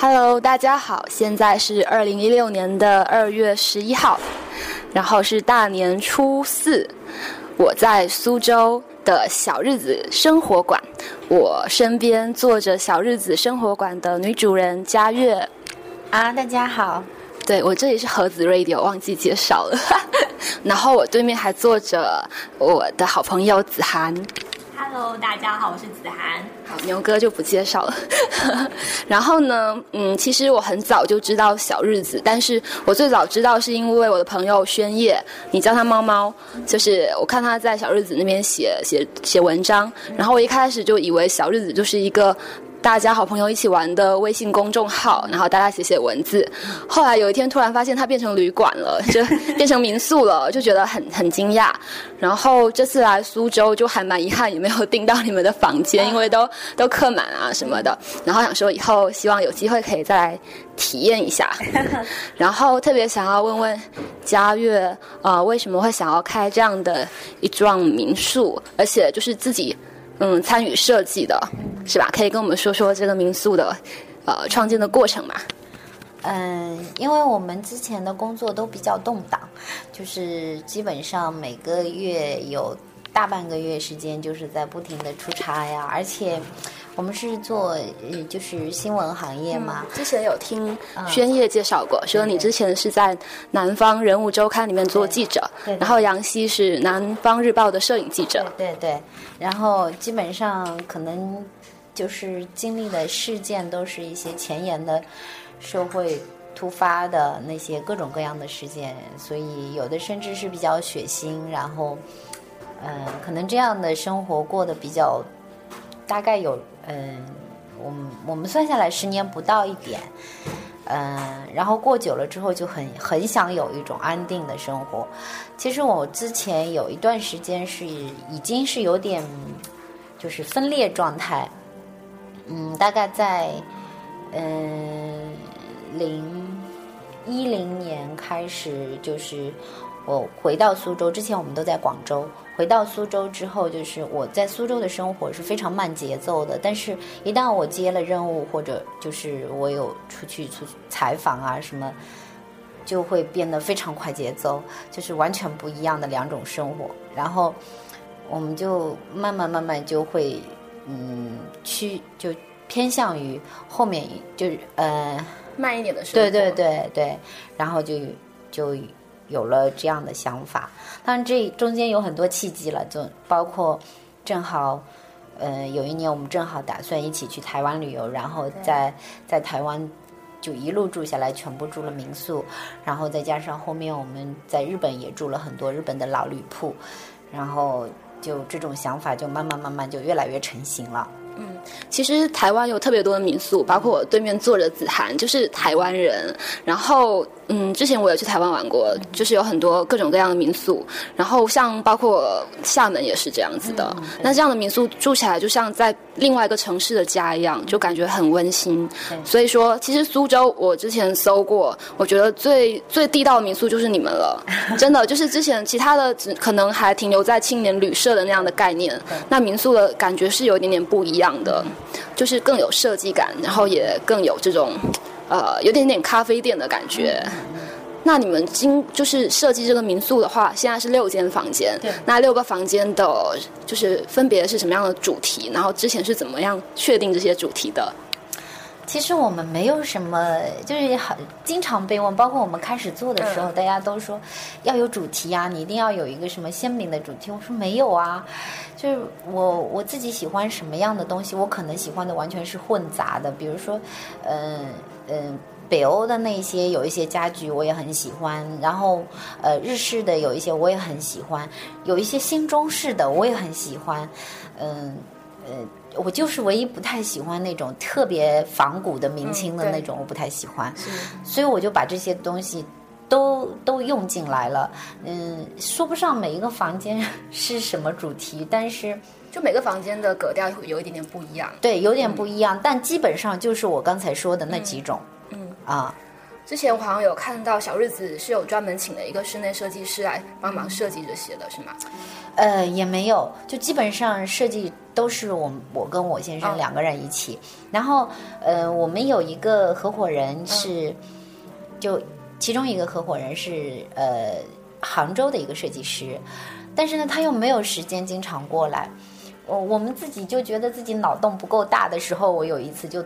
Hello，大家好，现在是二零一六年的二月十一号，然后是大年初四，我在苏州的小日子生活馆，我身边坐着小日子生活馆的女主人佳悦。啊，大家好，对我这里是盒子 Radio，忘记介绍了。然后我对面还坐着我的好朋友子涵。Hello，大家好，我是子涵。好，牛哥就不介绍了。然后呢，嗯，其实我很早就知道小日子，但是我最早知道是因为我的朋友宣叶，你叫他猫猫，就是我看他在小日子那边写写写文章，然后我一开始就以为小日子就是一个。大家好朋友一起玩的微信公众号，然后大家写写文字。后来有一天突然发现它变成旅馆了，就 变成民宿了，就觉得很很惊讶。然后这次来苏州就还蛮遗憾，也没有订到你们的房间，因为都都客满啊什么的。然后想说以后希望有机会可以再来体验一下。然后特别想要问问佳悦，呃，为什么会想要开这样的一幢民宿，而且就是自己。嗯，参与设计的，是吧？可以跟我们说说这个民宿的，呃，创建的过程吗？嗯，因为我们之前的工作都比较动荡，就是基本上每个月有大半个月时间就是在不停的出差呀，而且我们是做呃就是新闻行业嘛。之前有听宣叶介绍过，说你之前是在南方人物周刊里面做记者，对，然后杨希是南方日报的摄影记者，对对。然后基本上可能就是经历的事件都是一些前沿的社会突发的那些各种各样的事件，所以有的甚至是比较血腥。然后，嗯、呃，可能这样的生活过得比较，大概有嗯，我们我们算下来十年不到一点。嗯，然后过久了之后就很很想有一种安定的生活。其实我之前有一段时间是已经是有点就是分裂状态。嗯，大概在嗯零一零年开始，就是我回到苏州之前，我们都在广州。回到苏州之后，就是我在苏州的生活是非常慢节奏的。但是，一旦我接了任务，或者就是我有出去出去采访啊什么，就会变得非常快节奏，就是完全不一样的两种生活。然后，我们就慢慢慢慢就会，嗯，去就偏向于后面就是呃慢一点的生活。对对对对，然后就就。有了这样的想法，当然这中间有很多契机了，就包括正好，呃，有一年我们正好打算一起去台湾旅游，然后在在台湾就一路住下来，全部住了民宿，然后再加上后面我们在日本也住了很多日本的老旅铺，然后就这种想法就慢慢慢慢就越来越成型了。嗯，其实台湾有特别多的民宿，包括我对面坐着子涵就是台湾人。然后，嗯，之前我也去台湾玩过，就是有很多各种各样的民宿。然后，像包括厦门也是这样子的。嗯、那这样的民宿住起来就像在另外一个城市的家一样，就感觉很温馨。所以说，其实苏州我之前搜过，我觉得最最地道的民宿就是你们了。真的，就是之前其他的只可能还停留在青年旅社的那样的概念，那民宿的感觉是有一点点不一样。样的，就是更有设计感，然后也更有这种，呃，有点点咖啡店的感觉。那你们今就是设计这个民宿的话，现在是六间房间，对，那六个房间的，就是分别是什么样的主题？然后之前是怎么样确定这些主题的？其实我们没有什么，就是很经常被问，包括我们开始做的时候，嗯、大家都说要有主题呀、啊，你一定要有一个什么鲜明的主题。我说没有啊，就是我我自己喜欢什么样的东西，我可能喜欢的完全是混杂的。比如说，嗯、呃、嗯、呃，北欧的那些有一些家具我也很喜欢，然后呃日式的有一些我也很喜欢，有一些新中式的我也很喜欢，嗯呃。呃我就是唯一不太喜欢那种特别仿古的明清的那种，我不太喜欢，所以我就把这些东西都都用进来了。嗯，说不上每一个房间 是什么主题，但是就每个房间的格调会有一点点不一样。对，有点不一样，嗯、但基本上就是我刚才说的那几种。嗯啊，之前我好像有看到小日子是有专门请了一个室内设计师来帮忙设计这些的，是吗？呃，也没有，就基本上设计都是我我跟我先生哦两个人一起。然后，呃，我们有一个合伙人是，就其中一个合伙人是呃杭州的一个设计师，但是呢，他又没有时间经常过来。我我们自己就觉得自己脑洞不够大的时候，我有一次就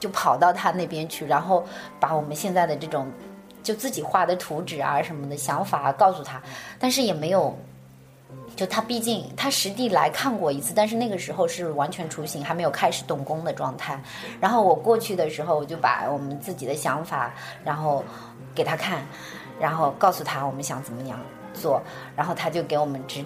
就跑到他那边去，然后把我们现在的这种就自己画的图纸啊什么的想法告诉他，但是也没有。就他毕竟他实地来看过一次，但是那个时候是完全雏形，还没有开始动工的状态。然后我过去的时候，我就把我们自己的想法，然后给他看，然后告诉他我们想怎么样做，然后他就给我们指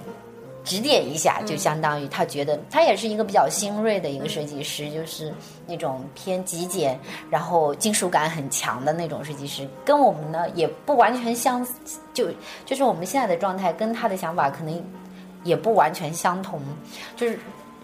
指点一下，就相当于他觉得他也是一个比较新锐的一个设计师，就是那种偏极简，然后金属感很强的那种设计师，跟我们呢也不完全相，就就是我们现在的状态跟他的想法可能也不完全相同，就是。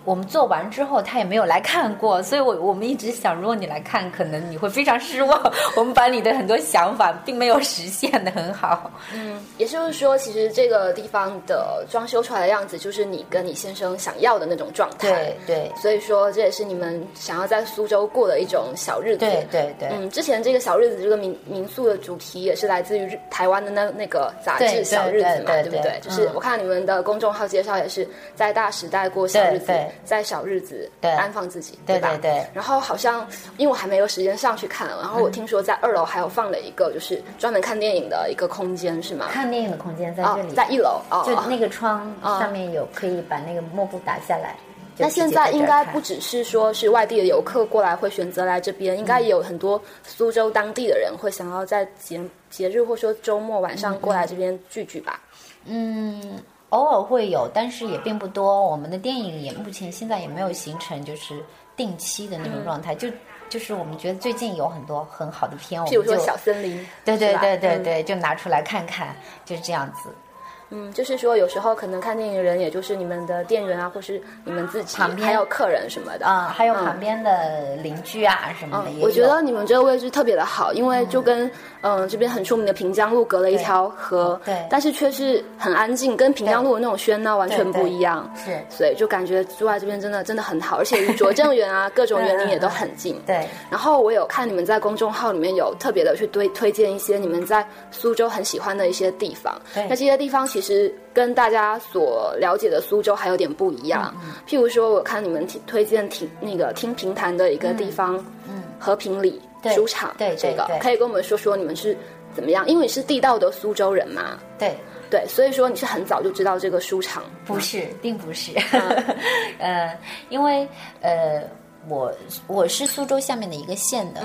我们做完之后，他也没有来看过，所以我我们一直想，如果你来看，可能你会非常失望。我们把你的很多想法并没有实现的很好。嗯，也就是说，其实这个地方的装修出来的样子，就是你跟你先生想要的那种状态。对对所以说，这也是你们想要在苏州过的一种小日子。对对对，嗯，之前这个小日子这个民民宿的主题也是来自于台湾的那那个杂志《小日子》嘛，对不对？对就是嗯我看你们的公众号介绍也是在大时代过小日子对对，在小日子对安放自己，吧？对对对然后好像因为我还没有时间上去看，然后我听说在二楼还有放了一个就是专门看电影的一个空间，是吗？看电影的空间在哦这里，，在一楼哦。就那个窗哦上面有可以把那个幕布打下来。那现在应该不只是说是外地的游客过来会选择来这边，应该也有很多苏州当地的人会想要在节节日或说周末晚上过来这边聚聚吧。嗯，偶尔会有，但是也并不多。我们的电影也目前现在也没有形成就是定期的那种状态，就就是我们觉得最近有很多很好的片，我们就譬如说小森林，对对对对嗯对，就拿出来看看，就是这样子。嗯，就是说有时候可能看电影的人，也就是你们的店员啊，或是你们自己，旁边还有客人什么的啊、还有嗯旁边的邻居啊什么的。我觉得你们这个位置特别的好，因为就跟嗯、呃这边很出名的平江路隔了一条河，对但是却是很安静，跟平江路的那种喧闹完全不一样。是所以就感觉住在这边真的真的很好，而且离拙政园啊各种园林也都 很近。对然后我有看你们在公众号里面有特别的去推推荐一些你们在苏州很喜欢的一些地方。对那这些地方其实跟大家所了解的苏州还有点不一样。嗯譬如说，我看你们提推荐听那个听评弹的一个地方，嗯，和平里对书场，对对这个可以跟我们说说你们是怎么样？因为你是地道的苏州人嘛，对，对，所以说你是很早就知道这个书场。不是，并不是，呃，因为呃，我我是苏州下面的一个县的，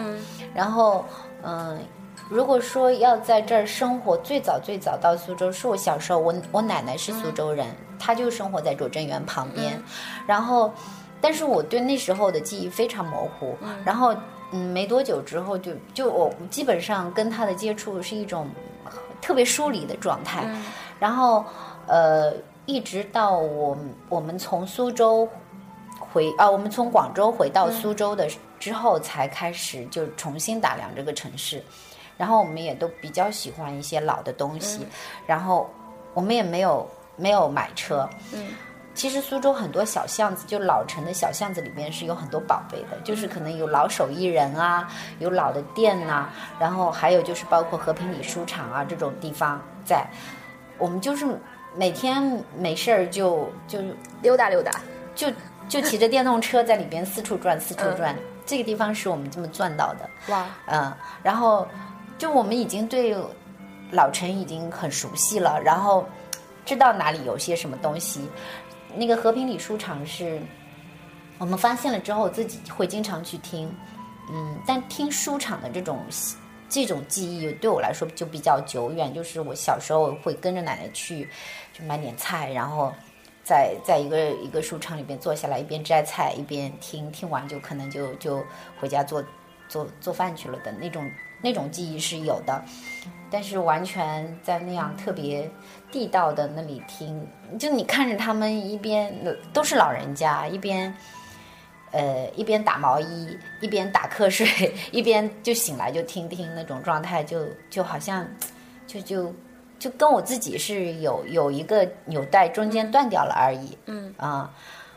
然后嗯、如果说要在这儿生活，最早最早到苏州是我小时候，我我奶奶是苏州人，她就生活在拙政园旁边，然后，但是我对那时候的记忆非常模糊，然后嗯，没多久之后就就我基本上跟她的接触是一种特别疏离的状态，然后呃，一直到我我们从苏州回啊，我们从广州回到苏州的之后，才开始就重新打量这个城市。然后我们也都比较喜欢一些老的东西，然后我们也没有没有买车。嗯，其实苏州很多小巷子，就老城的小巷子里面是有很多宝贝的，就是可能有老手艺人啊，有老的店呐、然后还有就是包括和平里书场啊这种地方在。我们就是每天没事儿就就溜达溜达，就就骑着电动车在里边四处转，四处转。这个地方是我们这么赚到的，哇，嗯，然后就我们已经对老城已经很熟悉了，然后知道哪里有些什么东西。那个和平里书场是我们发现了之后，自己会经常去听，嗯，但听书场的这种这种记忆对我来说就比较久远，就是我小时候会跟着奶奶去，去买点菜，然后在在一个一个书场里边坐下来，一边摘菜一边听，听完就可能就就回家做做做饭去了的那种那种记忆是有的，但是完全在那样特别地道的那里听，就你看着他们一边都是老人家，一边呃，一边打毛衣，一边打瞌睡，一边就醒来就听听那种状态，就就好像，就就就跟我自己是有有一个纽带中间断掉了而已。嗯啊，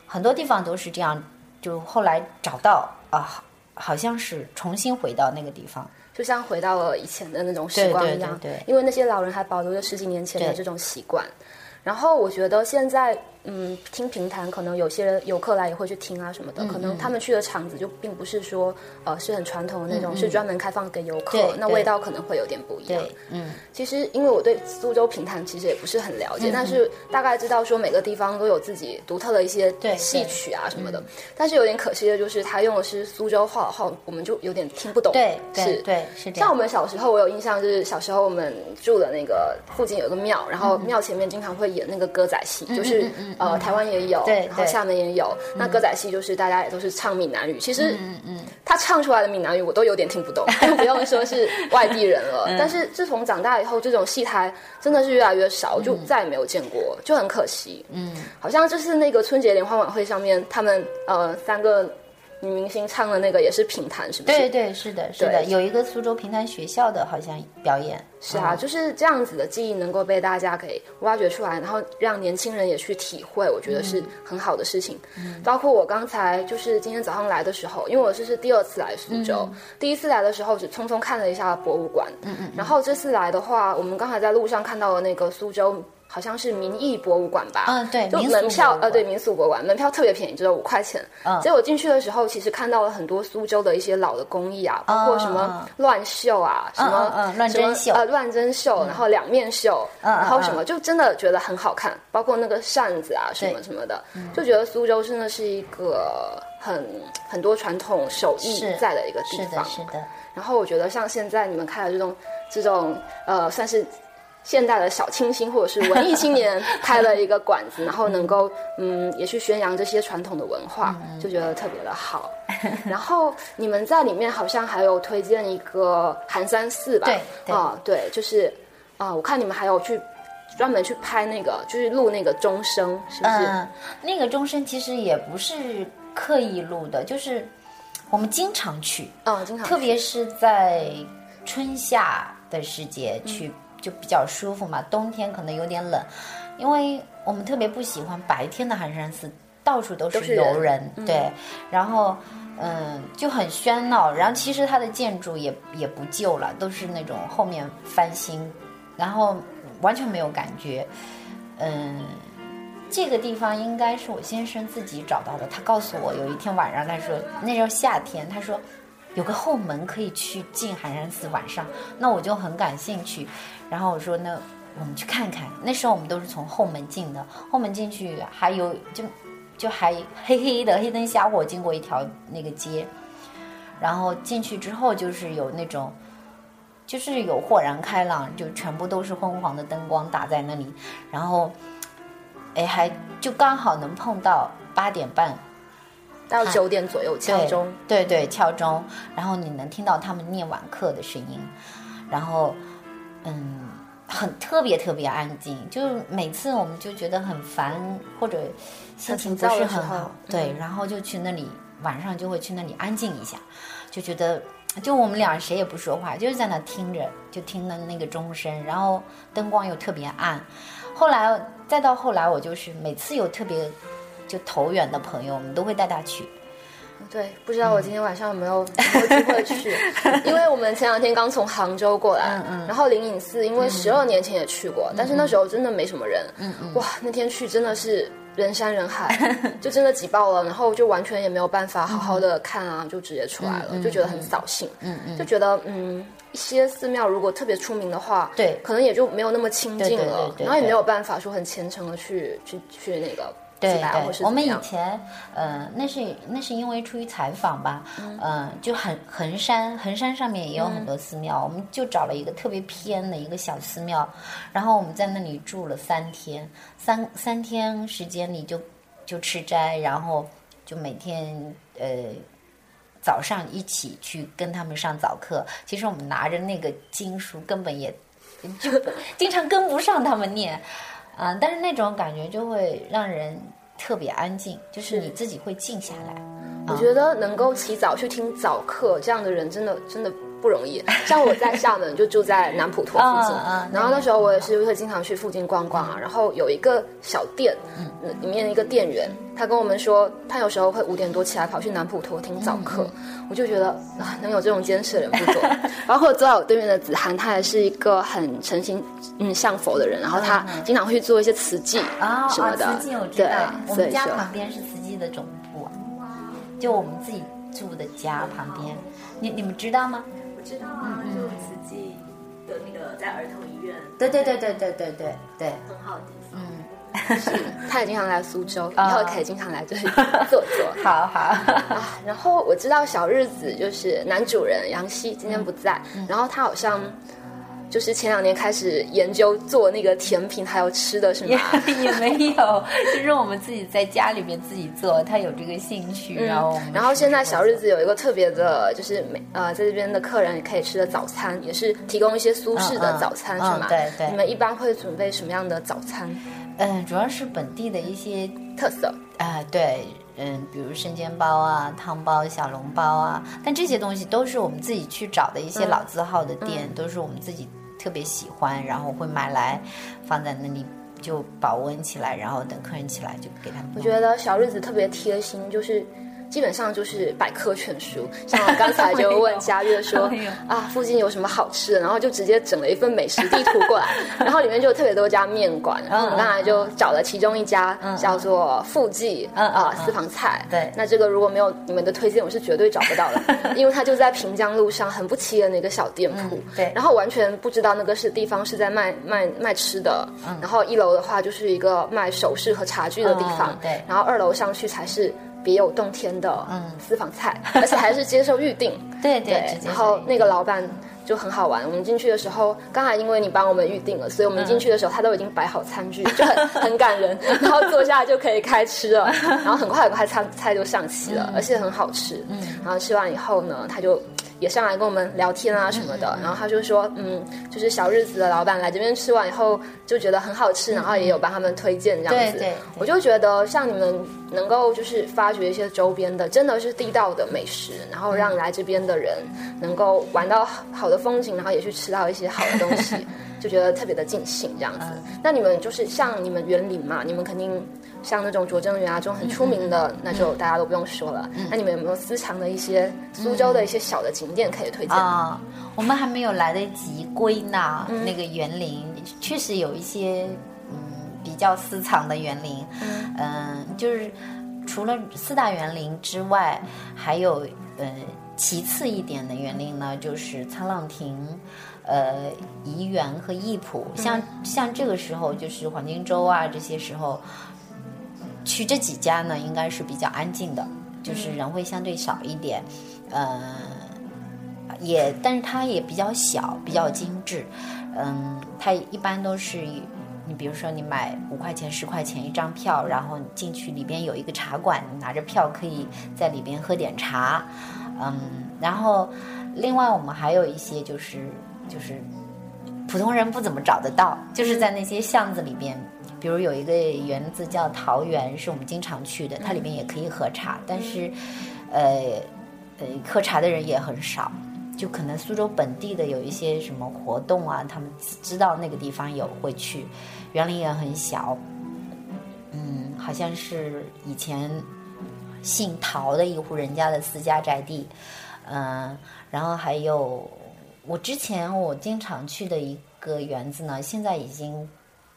很多地方都是这样，就后来找到啊，好像是重新回到那个地方。就像回到了以前的那种时光一样，对对对对因为那些老人还保留着十几年前的这种习惯。然后我觉得现在，嗯，听评弹，可能有些游客来也会去听啊什么的，嗯可能他们去的场子就并不是说，呃，是很传统的那种，是专门开放给游客那味道可能会有点不一样。嗯，其实因为我对苏州评弹其实也不是很了嗯解，但是大概知道说每个地方都有自己独特的一些戏曲啊什么的。但是有点可惜的就是，他用的是苏州话的话，我们就有点听不懂。对对是。对是这样。像我们小时候，我有印象，就是小时候我们住的那个附近有个庙，然后庙前面经常会演那个歌仔戏，就是呃台湾也有，然后厦门也有。那歌仔戏就是大家也都是唱闽南语，其实嗯嗯。他唱出来的闽南语我都有点听不懂，就不用说是外地人了。嗯。但是自从长大以后，这种戏台真的是越来越少，就再也没有见过，就很可惜。嗯，好像就是那个春节联欢晚会上面，他们呃三个女明星唱的那个也是评弹，是不是？对对是的，是的，有一个苏州评弹学校的好像表演。是啊，就是这样子的记忆能够被大家给挖掘出来，然后让年轻人也去体会，我觉得是很好的事情。嗯包括我刚才就是今天早上来的时候，因为我这是第二次来苏州，第一次来的时候只匆匆看了一下博物馆，嗯嗯，然后这次来的话，我们刚才在路上看到了那个苏州。好像是民艺博物馆吧？嗯对就门票呃，对民俗博物馆门票特别便宜，只有五块钱。嗯。结果进去的时候，其实看到了很多苏州的一些老的工艺啊，包括什么乱绣啊，什么乱针绣。呃乱针绣，然后两面绣，嗯然后什么，就真的觉得很好看，包括那个扇子啊什么什么的，就觉得苏州真的是一个很很多传统手艺在的一个地是的，方。是的，然后我觉得像现在你们开的这种这种呃，算是。现代的小清新或者是文艺青年 开了一个馆子，然后能够嗯也去宣扬这些传统的文化，嗯就觉得特别的好。然后你们在里面好像还有推荐一个寒山寺吧？对对啊、对，就是啊、我看你们还有去专门去拍那个，就是录那个钟声，是不是？嗯，那个钟声其实也不是刻意录的，就是我们经常去，嗯，经常特别是在春夏的时节去，就比较舒服嘛。冬天可能有点冷，因为我们特别不喜欢白天的寒山寺，到处都是游人，对，然后。嗯，就很喧闹，然后其实它的建筑也也不旧了，都是那种后面翻新，然后完全没有感觉。嗯，这个地方应该是我先生自己找到的。他告诉我，有一天晚上，他说那时候夏天，他说有个后门可以去进寒山寺晚上。那我就很感兴趣，然后我说那我们去看看。那时候我们都是从后门进的，后门进去还有就就还黑黑的黑灯瞎火，经过一条那个街，然后进去之后就是有那种。就是有豁然开朗，就全部都是昏黄的灯光打在那里，然后，哎，还就刚好能碰到八点半到九点左右敲钟，对对，敲钟，然后你能听到他们念晚课的声音，然后，嗯，很特别特别安静，就是每次我们就觉得很烦或者心情不是很好，对，然后就去那里，晚上就会去那里安静一下，就觉得。就我们俩谁也不说话，就是在那听着，就听的那个钟声，然后灯光又特别暗。后来再到后来，我就是每次有特别就投缘的朋友，我们都会带他去。对，不知道我今天晚上有没有有机会去，因为我们前两天刚从杭州过来，然后灵隐寺，因为十二年前也去过，但是那时候真的没什么人，哇，那天去真的是人山人海，就真的挤爆了，然后就完全也没有办法好好的看啊，就直接出来了，就觉得很扫兴，就觉得嗯。一些寺庙如果特别出名的话，对。可能也就没有那么亲近了，然后也没有办法说很虔诚的去去去那个对对，我们以前，呃，那是那是因为出于采访吧，嗯、呃，就很衡山，衡山上面也有很多寺庙，嗯、我们就找了一个特别偏的一个小寺庙，然后我们在那里住了三天，三三天时间里就就吃斋，然后就每天呃早上一起去跟他们上早课。其实我们拿着那个经书，根本也就 经常跟不上他们念。啊、嗯，但是那种感觉就会让人特别安静，就是你自己会静下来，我觉得能够起早去听早课，这样的人真的真的不容易。像我在厦门就住在南普陀附近，然后那时候我也是会经常去附近逛逛啊。然后有一个小店，嗯，里面一个店员，他跟我们说，他有时候会五点多起来跑去南普陀听早课。我就觉得啊，能有这种坚持的人不多。包括坐在我对面的子涵，他也是一个很诚心嗯向佛的人，然后他经常会去做一些慈济啊什么的。啊，慈济我知对道，，我们家旁边是慈济的总部，就我们自己住的家旁边，你你们知道吗？我知道啊，就慈济的那个在儿童医院。对对对对对对对。对，很好的地方。他也经常来苏州，以啊后可以经常来这里坐坐。好好，啊，然后我知道小日子就是男主人杨希今天不在，然后他好像就是前两年开始研究做那个甜品还有吃的是也吗？也没有，就是我们自己在家里面自己做，他有这个兴趣，然后然后现在小日子子有一个特别的，就是每呃在这边的客人也可以吃的早餐，也是提供一些苏式的早餐，嗯是吗？对对你们一般会准备什么样的早餐嗯，主要是本地的一些特色？啊、对，嗯，比如生煎包啊、汤包、小笼包啊，但这些东西都是我们自己去找的一些嗯老字号的店，都是我们自己特别喜欢，然后会买来放在那里就保温起来，然后等客人起来就给他们。我觉得小日子特别贴心，就是基本上就是百科全书。像我刚才就问佳悦说 啊，附近有什么好吃的，然后就直接整了一份美食地图过来，然后里面就有特别多家面馆，然后我们刚才就找了其中一家叫做富记啊嗯。私房菜。对。那这个如果没有你们的推荐，我是绝对找不到的，因为它就在平江路上很不起眼的一个小店铺。嗯对。然后完全不知道那个是地方是在卖卖卖吃的，嗯。然后一楼的话就是一个卖首饰和茶具的地方，嗯对。然后二楼上去才是别有洞天的私房菜，而且还是接受预定。对对，然后那个老板就很好玩。我们进去的时候，刚才因为你帮我们预定了，所以我们进去的时候他都已经摆好餐具，就很很感人。然后坐下就可以开吃了，然后很快很快餐菜就上齐了，而且很好吃。嗯，然后吃完以后呢，他就。也上来跟我们聊天啊什么的，然后他就说，嗯，就是小日子的老板来这边吃完以后就觉得很好吃，然后也有帮他们推荐这样子。对对对。我就觉得像你们能够就是发掘一些周边的，真的是地道的美食，然后让来这边的人能够玩到好的风景，然后也去吃到一些好的东西，就觉得特别的尽兴这样子。那你们就是像你们园林嘛，你们肯定像那种拙政园啊这种很出名的，那就大家都不用说了。那你们有没有私藏的一些苏州的一些小的景点可以推荐？啊，我们还没有来得及归纳嗯那个园林，确实有一些嗯比较私藏的园林，嗯、就是除了四大园林之外，还有呃其次一点的园林呢，就是沧浪亭。呃，怡园和艺圃，像、像这个时候，就是黄金周啊，这些时候，去这几家呢，应该是比较安静的，就是人会相对少一点，呃，也，但是它也比较小，比较精致，嗯，它一般都是你比如说你买五块钱、十块钱一张票，然后你进去里边有一个茶馆，你拿着票可以在里边喝点茶，嗯，然后另外我们还有一些就是就是普通人不怎么找得到，就是在那些巷子里边。比如有一个园子叫桃园，是我们经常去的，它里面也可以喝茶，但是，呃，呃，喝茶的人也很少，就可能苏州本地的有一些什么活动啊，他们知道那个地方有会去，园林也很小，嗯，好像是以前姓陶的一户人家的私家宅地，嗯、然后还有我之前我经常去的一个园子呢，现在已经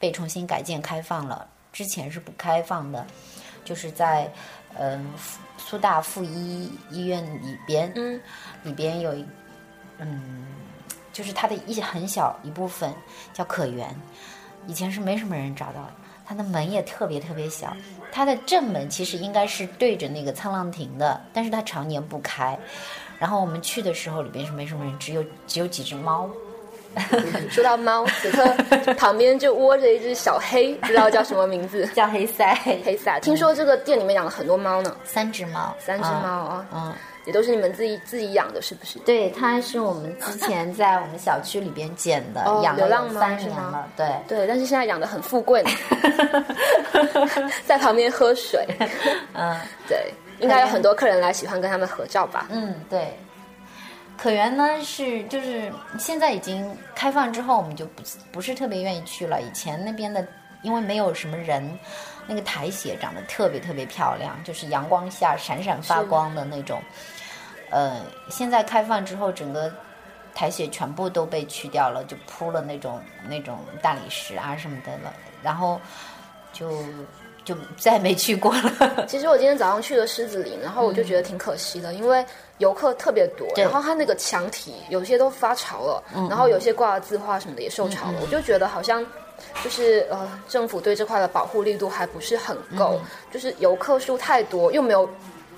被重新改建开放了，之前是不开放的，就是在嗯、苏大附一医院里边，嗯，里边有一嗯，就是它的一很小一部分叫可园，以前是没什么人找到的，它的门也特别特别小，它的正门其实应该是对着那个沧浪亭的，但是它常年不开。然后我们去的时候，里边是没什么人，只有只有几只猫。说到猫，此刻旁边就窝着一只小黑，不知道叫什么名字。叫黑塞，黑塞，听说这个店里面养了很多猫呢，三只猫，三只猫啊，嗯，也都是你们自己自己养的，是不是？对，它是我们之前在我们小区里边捡的，哦养了流浪猫三年了，对。对，但是现在养的很富贵，在旁边喝水。嗯，对，应该有很多客人来喜欢跟他们合照吧？嗯，对。可园呢是就是现在已经开放之后，我们就不不是特别愿意去了。以前那边的因为没有什么人，那个苔藓长得特别特别漂亮，就是阳光下闪闪发光的那种。呃，现在开放之后，整个苔藓全部都被去掉了，就铺了那种那种大理石啊什么的了，然后就。就再没去过了。其实我今天早上去了狮子林，然后我就觉得挺可惜的，因为游客特别多，然后它那个墙体有些都发潮了，然后有些挂的字画什么的也受潮了，我就觉得好像就是呃，政府对这块的保护力度还不是很够，就是游客数太多，又没有。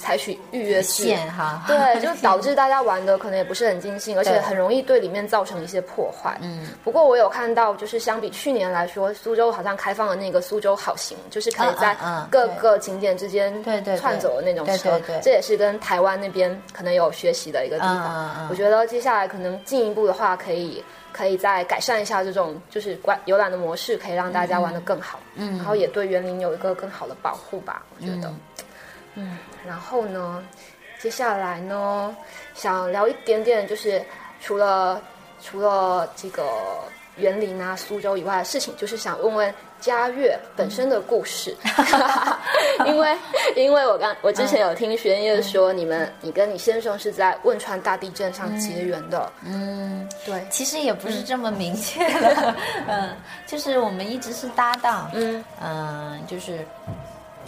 采取预约制哈，对，就导致大家玩的可能也不是很尽兴，而且很容易对里面造成一些破坏。嗯，不过我有看到，就是相比去年来说，苏州好像开放了那个苏州好行，就是可以在各个景点之间对对串走的那种车，这也是跟台湾那边可能有学习的一个地方。我觉得接下来可能进一步的话，可以可以再改善一下这种就是观游览的模式，可以让大家玩的更好。嗯，然后也对园林有一个更好的保护吧，我觉得。嗯，然后呢，接下来呢，想聊一点点，就是除了除了这个园林啊、苏州以外的事情，就是想问问嘉悦本身的故事，因为因为我刚我之前有听玄烨说，你们你跟你先生是在汶川大地震上结缘的，嗯，对，其实也不是这么明确的，嗯，就是我们一直是搭档，嗯。嗯，就是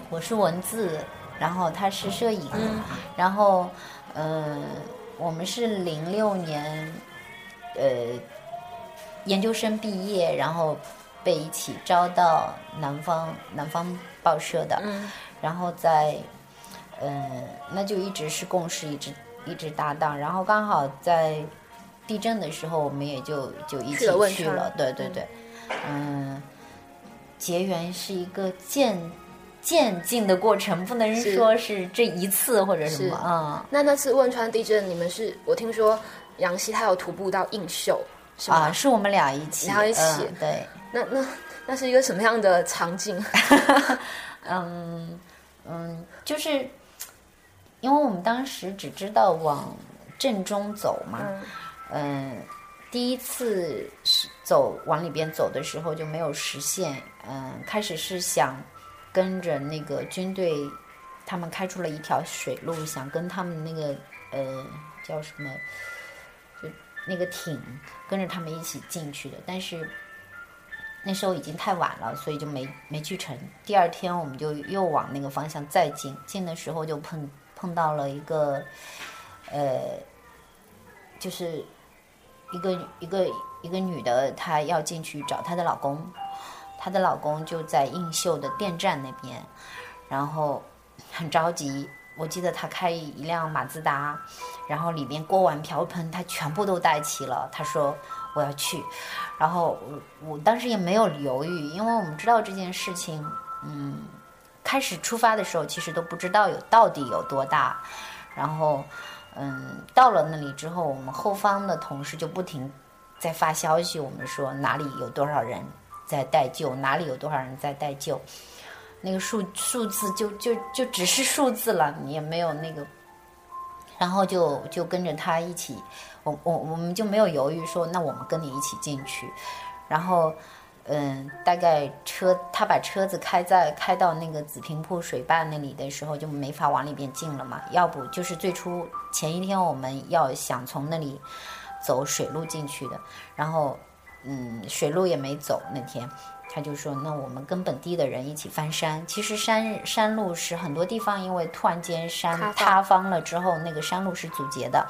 我是文字。然后他是摄影，然后，呃，我们是零六年，呃，研究生毕业，然后被一起招到南方南方报社的，然后在，呃，那就一直是共事，一直一直搭档，然后刚好在地震的时候，我们也就就一起去了，对对对，嗯，结缘是一个渐。渐进的过程，不能说是这一次或者什么啊。那那次汶川地震，你们是我听说杨希他有徒步到映秀，是吗？是我们俩一起，然后一起。对，那那那是一个什么样的场景？嗯嗯，就是因为我们当时只知道往正中走嘛，嗯，第一次是走往里边走的时候就没有实现，嗯，开始是想。跟着那个军队，他们开出了一条水路，想跟他们那个呃叫什么，就那个艇，跟着他们一起进去的。但是那时候已经太晚了，所以就没没去成。第二天我们就又往那个方向再进，进的时候就碰碰到了一个呃，就是一个一个一个女的，她要进去找她的老公。她的老公就在映秀的电站那边，然后很着急。我记得他开一辆马自达，然后里边锅碗瓢盆他全部都带齐了。他说我要去，然后我我当时也没有犹豫，因为我们知道这件事情，嗯，开始出发的时候其实都不知道有到底有多大。然后嗯，到了那里之后，我们后方的同事就不停在发消息，我们说哪里有多少人。在待救，哪里有多少人在待救？那个数数字就就就只是数字了，你也没有那个，然后就就跟着他一起，我我我们就没有犹豫说，那我们跟你一起进去。然后，嗯，大概车他把车子开在开到那个紫坪铺水坝那里的时候，就没法往里边进了嘛。要不就是最初前一天我们要想从那里走水路进去的，然后。嗯，水路也没走那天，他就说：“那我们跟本地的人一起翻山。其实山山路是很多地方，因为突然间山塌方了之后，那个山路是阻截的。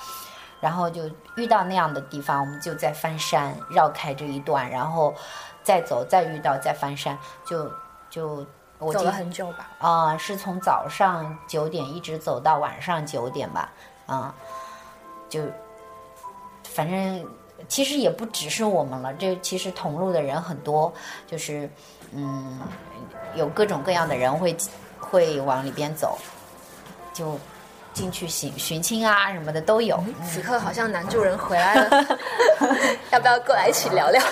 然后就遇到那样的地方，我们就在翻山，绕开这一段，然后再走，再遇到再翻山，就就我走了很久吧。啊，是从早上九点一直走到晚上九点吧。啊，就反正。”其实也不只是我们了，这其实同路的人很多，就是嗯，有各种各样的人会会往里边走，就进去寻寻亲啊什么的都有。此刻好像男主人回来了，要不要过来一起聊聊？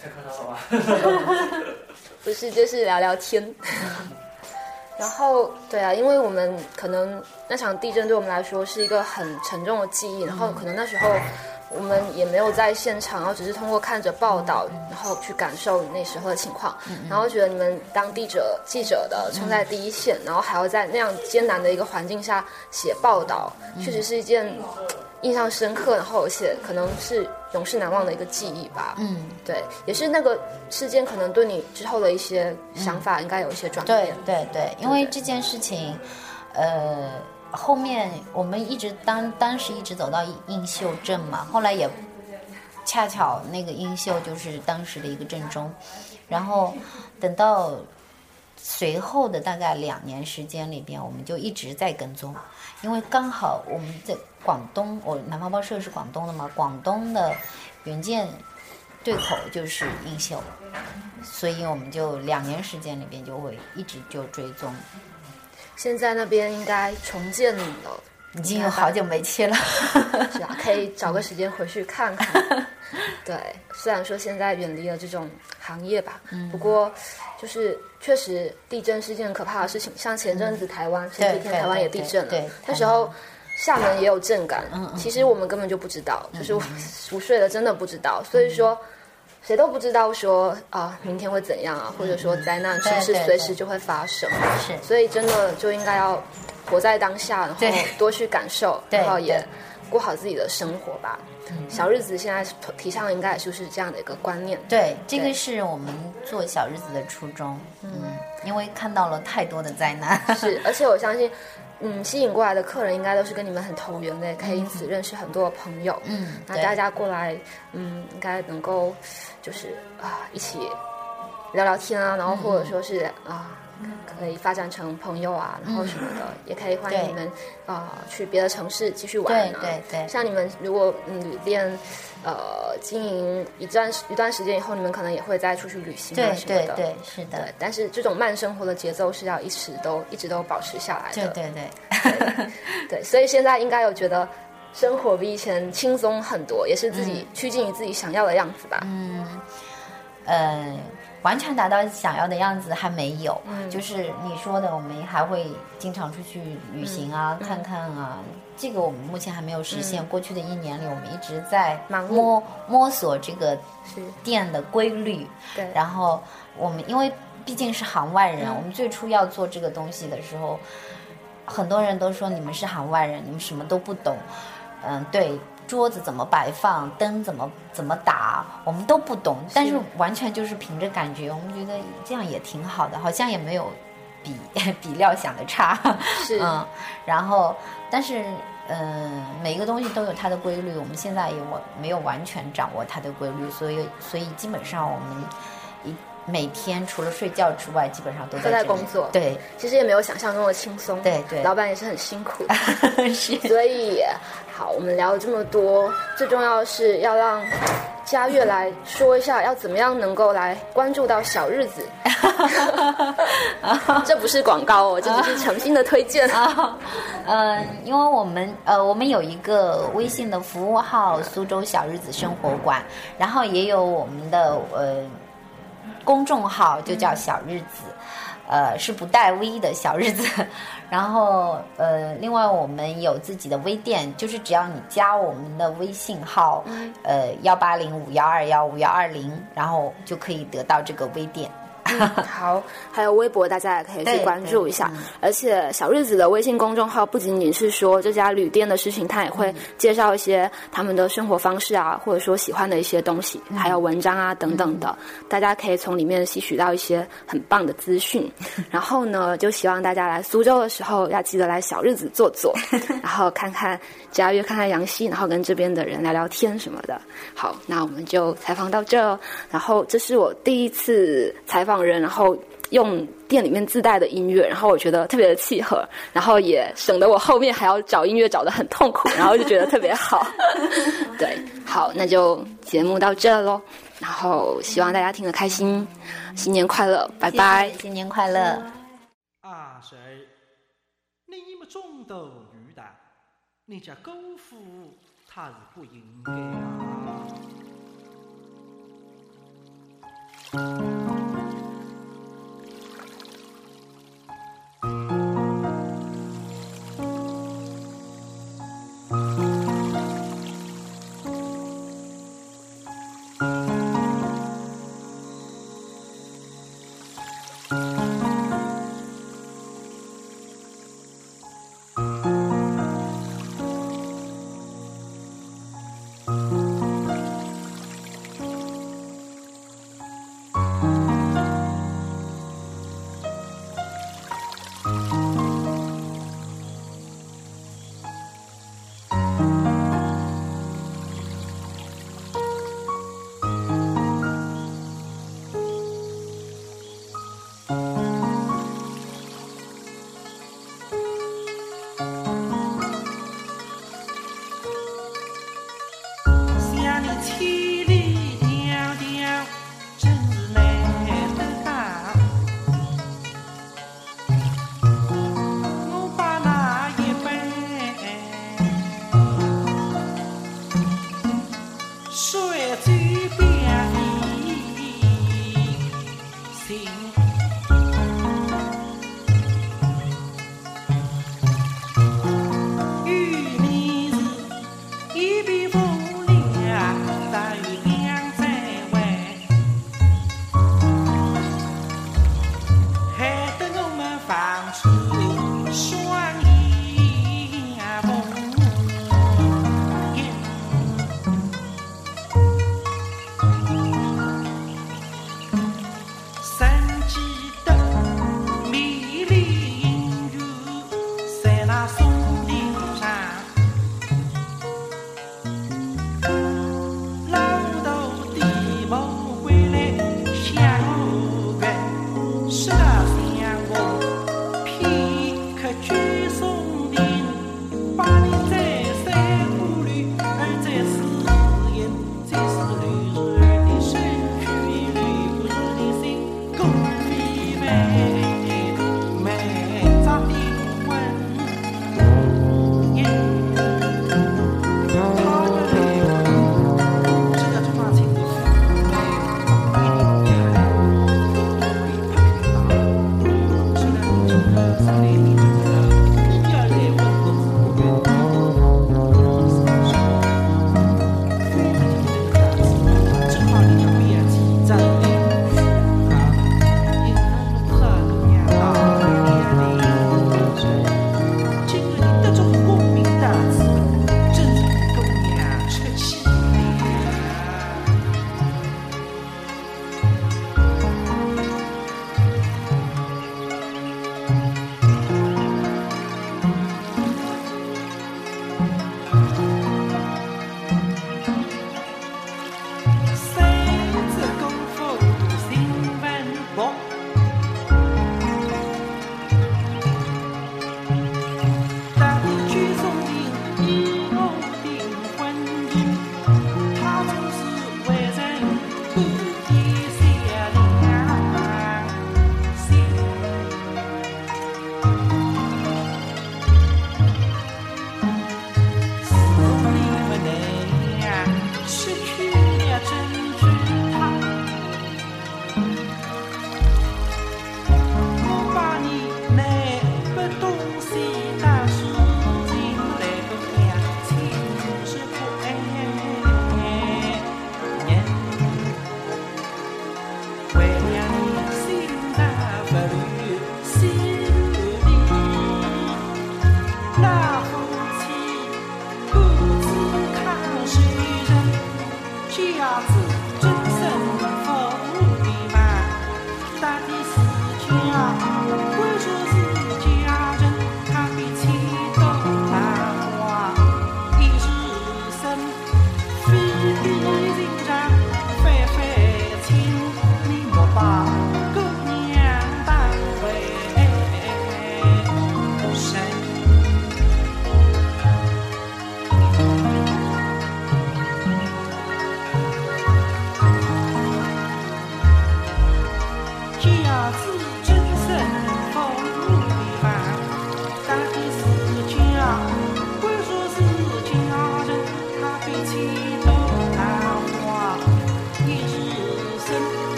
太夸张了吧？不是，就是聊聊天。然后，对啊，因为我们可能那场地震对我们来说是一个很沉重的记忆，然后可能那时候我们也没有在现场，然后只是通过看着报道，然后去感受那时候的情况，然后觉得你们当地者记者的冲在第一线，然后还要在那样艰难的一个环境下写报道，确实是一件印象深刻，然后而且可能是永世难忘的一个记忆吧。嗯，对，也是那个事件可能对你之后的一些想法应该有一些转对变。对对，因为这件事情，呃，后面我们一直当当时一直走到映秀镇嘛，后来也恰巧那个映秀就是当时的一个镇中，然后等到随后的大概两年时间里边，我们就一直在跟踪，因为刚好我们在广东，我南方报社是广东的嘛，广东的原件对口就是映秀，所以我们就两年时间里边就会一直就追踪，现在那边应该重建了，已经有好久没去了。是啊，可以找个时间回去看看。对，虽然说现在远离了这种行业吧，嗯不过就是确实地震是件可怕的事情。像前阵子台湾前几天台湾也地震了那时候厦门也有震感，嗯其实我们根本就不知道，就是我熟睡了真的不知道，所以说。谁都不知道说啊、明天会怎样啊，或者说灾难是不是随时就会发生？是所以真的就应该要活在当下，然后多去感受，然后也过好自己的生活吧。小日子现在提倡应该也就是这样的一个观念。对，这个是我们做小日子的初衷。嗯，因为看到了太多的灾难。是，而且我相信，嗯，吸引过来的客人应该都是跟你们很投缘的，也可以因此认识很多的朋友。嗯，那大家过来，嗯，应该能够就是啊一起聊聊天啊，然后或者说是啊。可以发展成朋友啊，然后什么的，也可以欢迎你们啊、去别的城市继续玩啊。对对对像你们如果嗯旅店呃经营一段一段时间以后，你们可能也会再出去旅行啊对什么的。对对，是的对，，但是这种慢生活的节奏是要一直都一直都保持下来的。对对对，对所以现在应该有觉得生活比以前轻松很多，也是自己趋近于自己想要的样子吧。嗯，呃，完全达到想要的样子还没有。嗯就是你说的，我们还会经常出去旅行啊，嗯看看啊。这个我们目前还没有实现。过去的一年里，我们一直在摸摸索这个店的规律。对，然后我们因为毕竟是行外人，嗯我们最初要做这个东西的时候，很多人都说你们是行外人，你们什么都不懂。嗯，对，桌子怎么摆放，灯怎么怎么打，我们都不懂，但是完全就是凭着感觉，我们觉得这样也挺好的，好像也没有比 比料想的差。是。嗯，然后但是嗯，每一个东西都有它的规律，我们现在也我没有完全掌握它的规律，所以所以基本上我们一每天除了睡觉之外，基本上都在都在工作对其实也没有想象中的轻松。对对老板也是很辛苦的。是所以，好，我们聊了这么多，最重要的是要让佳悦来说一下，要怎么样能够来关注到小日子。这不是广告哦，这只是诚心的推荐。啊，嗯，因为我们呃，我们有一个微信的服务号“苏州小日子生活馆”，然后也有我们的呃公众号，就叫小日子。呃，是不带 V 的小日子，然后呃，另外我们有自己的微店，就是只要你加我们的微信号，呃幺八零五幺二幺五幺二零，然后就可以得到这个微店。好，还有微博，大家也可以去关注一下嗯。而且小日子的微信公众号不仅仅是说这家旅店的事情，它也会介绍一些他们的生活方式啊，或者说喜欢的一些东西，嗯还有文章啊等等的，大家可以从里面吸取到一些很棒的资讯。然后呢，就希望大家来苏州的时候要记得来小日子坐坐，然后看看佳悦，看看杨希，然后跟这边的人聊聊天什么的。好，那我们就采访到这哦。然后这是我第一次采访人，然后用店里面自带的音乐，然后我觉得特别的契合，然后也省得我后面还要找音乐找的很痛苦，然后就觉得特别好。对，好，那就节目到这喽。然后希望大家听得开心，新年快乐，拜拜。新年快乐。啊谁？你么中斗鱼的，你家狗父他是不应该啊。水嘴